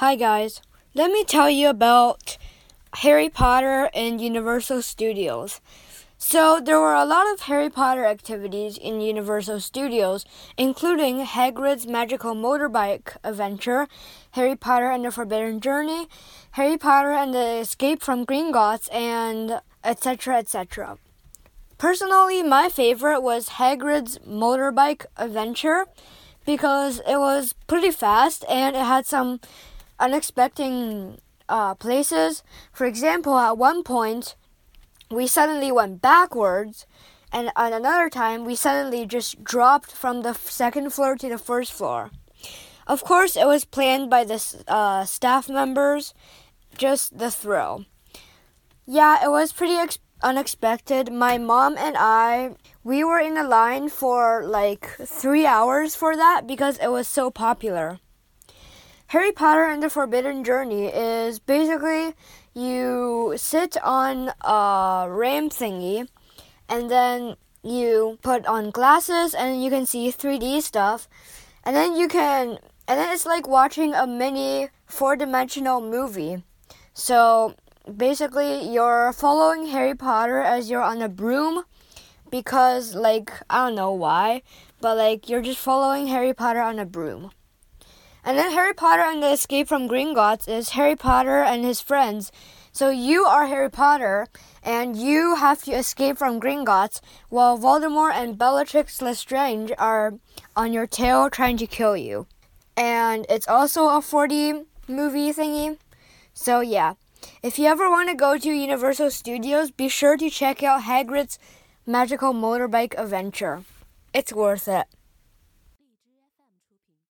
Hi, guys. Let me tell you about Harry Potter and Universal Studios. So, there were a lot of Harry Potter activities in Universal Studios, including Hagrid's Magical Motorbike Adventure, Harry Potter and the Forbidden Journey, Harry Potter and the Escape from Gringotts, and etc. etc. Personally, my favorite was Hagrid's Motorbike Adventure because it was pretty fast and it had some unexpected uh, places. For example, at one point, we suddenly went backwards, and at another time, we suddenly just dropped from the second floor to the first floor. Of course, it was planned by the uh, staff members, just the thrill. Yeah, it was pretty ex- unexpected. My mom and I, we were in a line for like three hours for that because it was so popular. Harry Potter and the Forbidden Journey is basically you sit on a ram thingy and then you put on glasses and you can see 3D stuff. And then you can, and then it's like watching a mini four dimensional movie. So basically, you're following Harry Potter as you're on a broom because, like, I don't know why, but like you're just following Harry Potter on a broom. And then Harry Potter and the Escape from Gringotts is Harry Potter and his friends. So you are Harry Potter, and you have to escape from Gringotts, while Voldemort and Bellatrix Lestrange are on your tail trying to kill you. And it's also a 4D movie thingy. So yeah, if you ever want to go to Universal Studios, be sure to check out Hagrid's Magical Motorbike Adventure. It's worth it.